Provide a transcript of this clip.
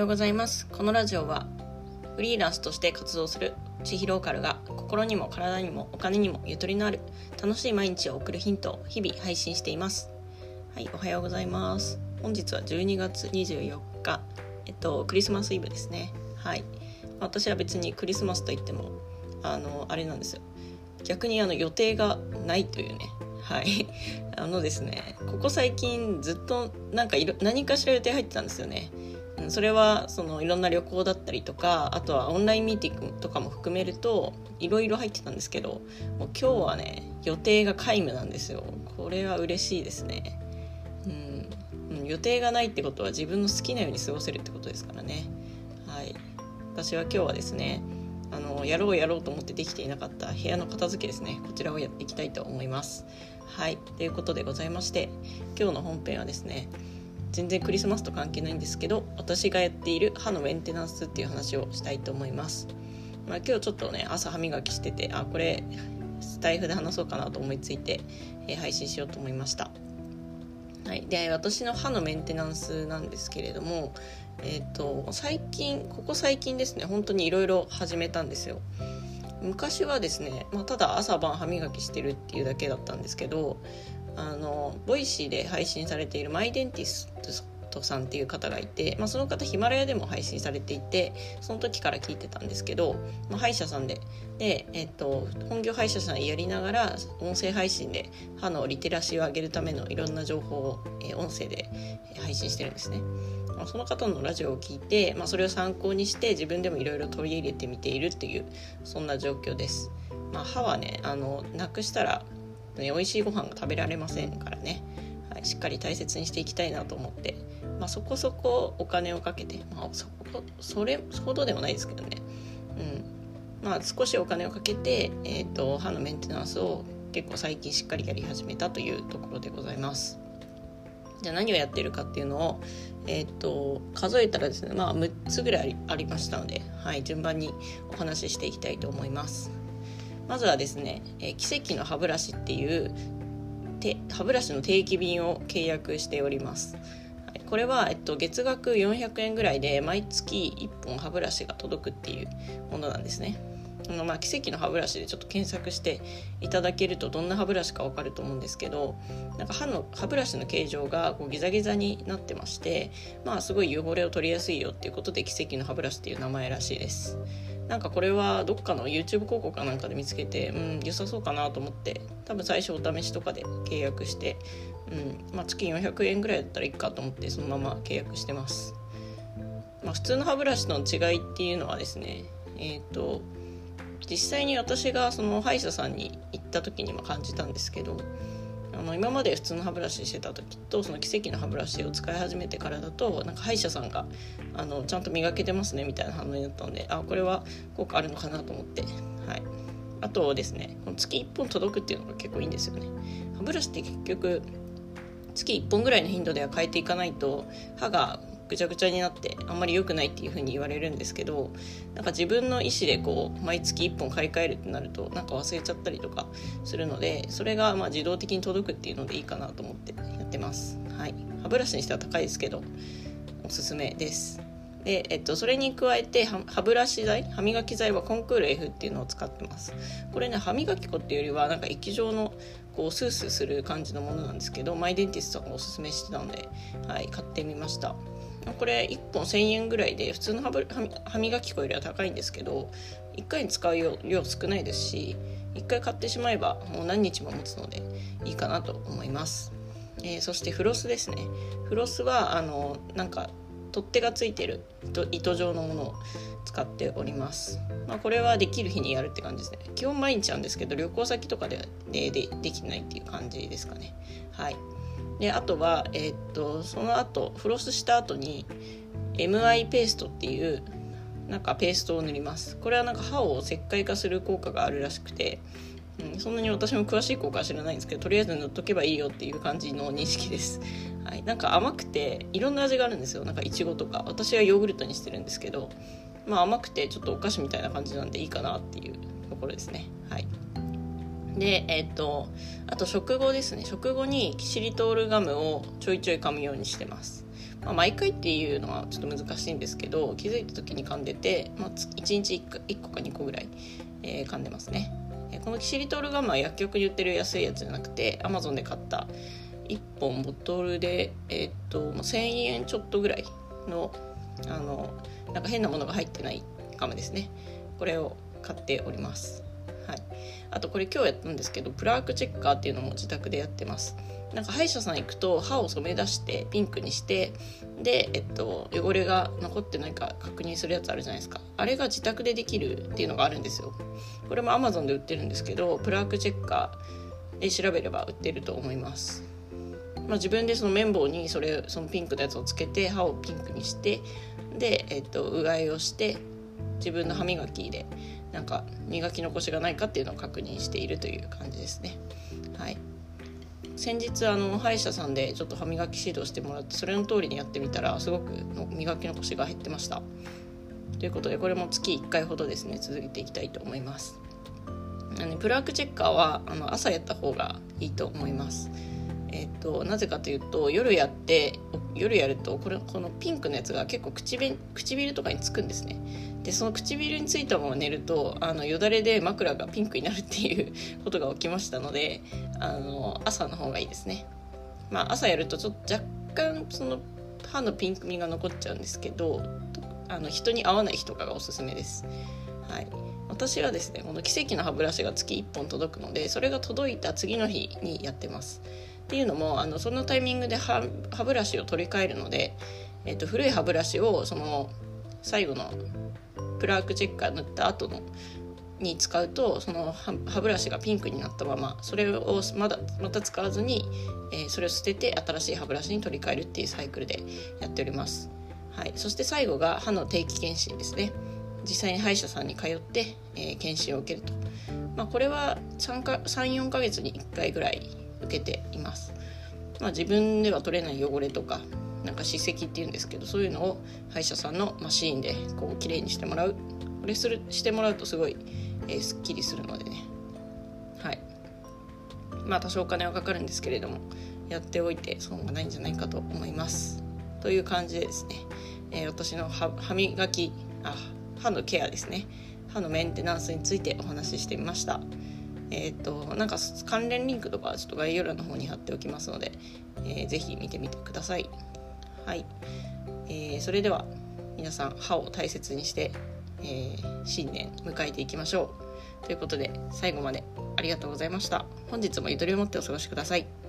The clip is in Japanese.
ようございます。このラジオはフリーランスとして活動する地域ローカルが心にも体にもお金にもゆとりのある楽しい毎日を送るヒントを日々配信しています。はいおはようございます。本日は12月24日。えっとクリスマスイブですね。はい。私は別にクリスマスといってもあのあれなんですよ。逆にあの予定がないというね。はい。あのですねここ最近ずっとなんか何かしら予定入ってたんですよね。それはそのいろんな旅行だったりとかあとはオンラインミーティングとかも含めるといろいろ入ってたんですけどもう今日はね予定が皆無なんですよ。これは嬉しいですね。うん予定がないってことは自分の好きなように過ごせるってことですからね。はい。私は今日はですねあのやろうやろうと思ってできていなかった部屋の片付けですね。こちらをやっていきたいと思います。はい。ということでございまして今日の本編はですね全然クリスマスと関係ないんですけど私がやっている歯のメンテナンスっていう話をしたいと思います、まあ、今日ちょっとね朝歯磨きしててあこれスタイフで話そうかなと思いついて、えー、配信しようと思いました。はい、で私の歯のメンテナンスなんですけれども、えーと、最近ここ最近ですね本当にいろいろ始めたんですよ。昔はですね、まあ、ただ朝晩歯磨きしてるっていうだけだったんですけどあの Voicy で配信されているマイデンティストさんっていう方がいて、まあ、その方ヒマラヤでも配信されていてその時から聞いてたんですけど、まあ、歯医者さんでで、えっと、本業歯医者さんやりながら音声配信で歯のリテラシーを上げるためのいろんな情報を、え音声で配信してるんですね。まあ、その方のラジオを聞いて、まあ、それを参考にして自分でもいろいろ取り入れてみているっていうそんな状況です。まあ、歯はねあのなくしたらね、美味しいご飯が食べられませんからね、はい、しっかり大切にしていきたいなと思って、まあ、そこそこお金をかけて、まあ、そこそれほどでもないですけどね、うん。まあ、少しお金をかけて、えーと、歯のメンテナンスを結構最近しっかりやり始めたというところでございます。じゃあ何をやってるかっていうのを、えーと、数えたらですね、まあ、6つぐらいありましたので、はい、順番にお話ししていきたいと思います。まずはですね、えー、奇跡の歯ブラシっていう歯ブラシの定期便を契約しております。はい、これは、えっと、月額400円ぐらいで毎月1本歯ブラシが届くっていうものなんですね。あのまあ、奇跡の歯ブラシでちょっと検索していただけるとどんな歯ブラシか分かると思うんですけどなんか歯の歯ブラシの形状がこうギザギザになってまして、まあ、すごい汚れを取りやすいよっていうことで奇跡の歯ブラシっていう名前らしいです。なんかこれはどっかの YouTube 広告かなんかで見つけてうん良さそうかなと思って多分最初お試しとかで契約して、うんまあ、月400円ぐらいだったらいいかと思ってそのまま契約してます、まあ、普通の歯ブラシとの違いっていうのはですねえっ、ー、と実際に私がその歯医者さんに行った時にも感じたんですけどあの今まで普通の歯ブラシしてた時とその奇跡の歯ブラシを使い始めてからだとなんか歯医者さんがあのちゃんと磨けてますねみたいな反応になったのであこれは効果あるのかなと思って、はい、あとですねこの月1本届くっていうのが結構いいんですよね。歯ブラシって結局月1本ぐらいの頻度では変えていかないと歯がぐちゃぐちゃになってあんまり良くないっていう風に言われるんですけどなんか自分の意思でこう毎月1本買い替えるってなるとなんか忘れちゃったりとかするのでそれがま自動的に届くっていうのでいいかなと思ってやってます。はい、歯ブラシにしては高いですけどおすすめです。で、えっと、それに加えて歯ブラシ剤歯磨き剤はコンクール F っていうのを使ってますこれね歯磨き粉っていうよりはなんか液状のこうスースーする感じのものなんですけどマイデンティストがおすすめしてたので、はい、買ってみましたこれ1本1000円ぐらいで普通の歯磨き粉よりは高いんですけど1回に使う量少ないですし1回買ってしまえばもう何日も持つのでいいかなと思います、えー、そしてフロスですね。フロスはあのなんか取っ手がついてる糸状のものを使っております、まあ、これはできる日にやるって感じですね。基本毎日なんですけど旅行先とかでででできないっていう感じですかね。はい。であとは、えー、っとその後フロスした後に MI ペーストっていうなんかペーストを塗ります。これはなんか歯を石灰化する効果があるらしくて、うん、そんなに私も詳しい効果は知らないんですけどとりあえず塗っとけばいいよっていう感じの認識です、はい、なんか甘くていろんな味があるんですよ。なんかいちごとか。私はヨーグルトにしてるんですけどまあ甘くてちょっとお菓子みたいな感じなんでいいかなっていうところですね。はい。で、えっ、ー、と、あと食後ですね。食後にキシリトールガムをちょいちょい噛むようにしてます。まあ、毎回っていうのはちょっと難しいんですけど気づいた時に噛んでて、まあ、1日 1, 1個か2個ぐらい、えー、噛んでますね。このキシリトールガムは薬局に売ってる安いやつじゃなくてアマゾンで買った1本ボトルで、えー、っと1000円ちょっとぐらいのあのなんか変なものが入ってないガムですねこれを買っておりますはい、あとこれ今日やったんですけどプラークチェッカーっていうのも自宅でやってます。なんか歯医者さん行くと歯を染め出してピンクにしてで、えっと、汚れが残ってないか確認するやつあるじゃないですか。あれが自宅でできるっていうのがあるんですよ。これも Amazon で売ってるんですけどプラークチェッカーで調べれば売ってると思います。まあ、自分でその綿棒にそれそのピンクのやつをつけて歯をピンクにしてで、えっと、うがいをして自分の歯磨きでなんか磨き残しがないかっていうのを確認しているという感じですね。はい。先日あの歯医者さんでちょっと歯磨き指導してもらってそれの通りにやってみたらすごく磨き残しが減ってました。ということでこれも月1回ほどですね続けていきたいと思います。あのプラークチェッカーはあの朝やった方がいいと思います。えっと、なぜかというと夜やって夜やるとこれこのピンクのやつが結構唇唇とかにつくんですね。でその唇についたまま寝るとあのよだれで枕がピンクになるっていうことが起きましたのであの朝の方がいいですね。まあ朝やるとちょっと若干その歯のピンク味が残っちゃうんですけどあの人に合わない日とかがおすすめです。はい。私はですねこの奇跡の歯ブラシが月1本届くのでそれが届いた次の日にやってます。っていうのもあのそのタイミングで歯歯ブラシを取り替えるので、えー、と古い歯ブラシをその最後のプラークチェッカー塗った後のに使うとその歯ブラシがピンクになったままそれをまだまた使わずに、えー、それを捨てて新しい歯ブラシに取り替えるっていうサイクルでやっております、はい、そして最後が歯の定期検診ですね。実際に歯医者さんに通って、えー、検診を受けると、まあ、これは34か月に1回ぐらいけています。まあ、自分では取れない汚れとかなんか歯石っていうんですけどそういうのを歯医者さんのマシーンでこう綺麗にしてもらう。これするしてもらうとすごい、えー、すっきりするのでね。はい。まあ多少お金はかかるんですけれどもやっておいて損がないんじゃないかと思います。という感じでですね、えー、私の歯磨きあ歯のケアですね。歯のメンテナンスについてお話ししてみました。えっ、ー、となんか関連リンクとかちょっと概要欄の方に貼っておきますので、えー、ぜひ見てみてください。はい、えー、それでは皆さん歯を大切にして、えー、新年迎えていきましょう。ということで最後までありがとうございました。本日もゆとりを持ってお過ごしください。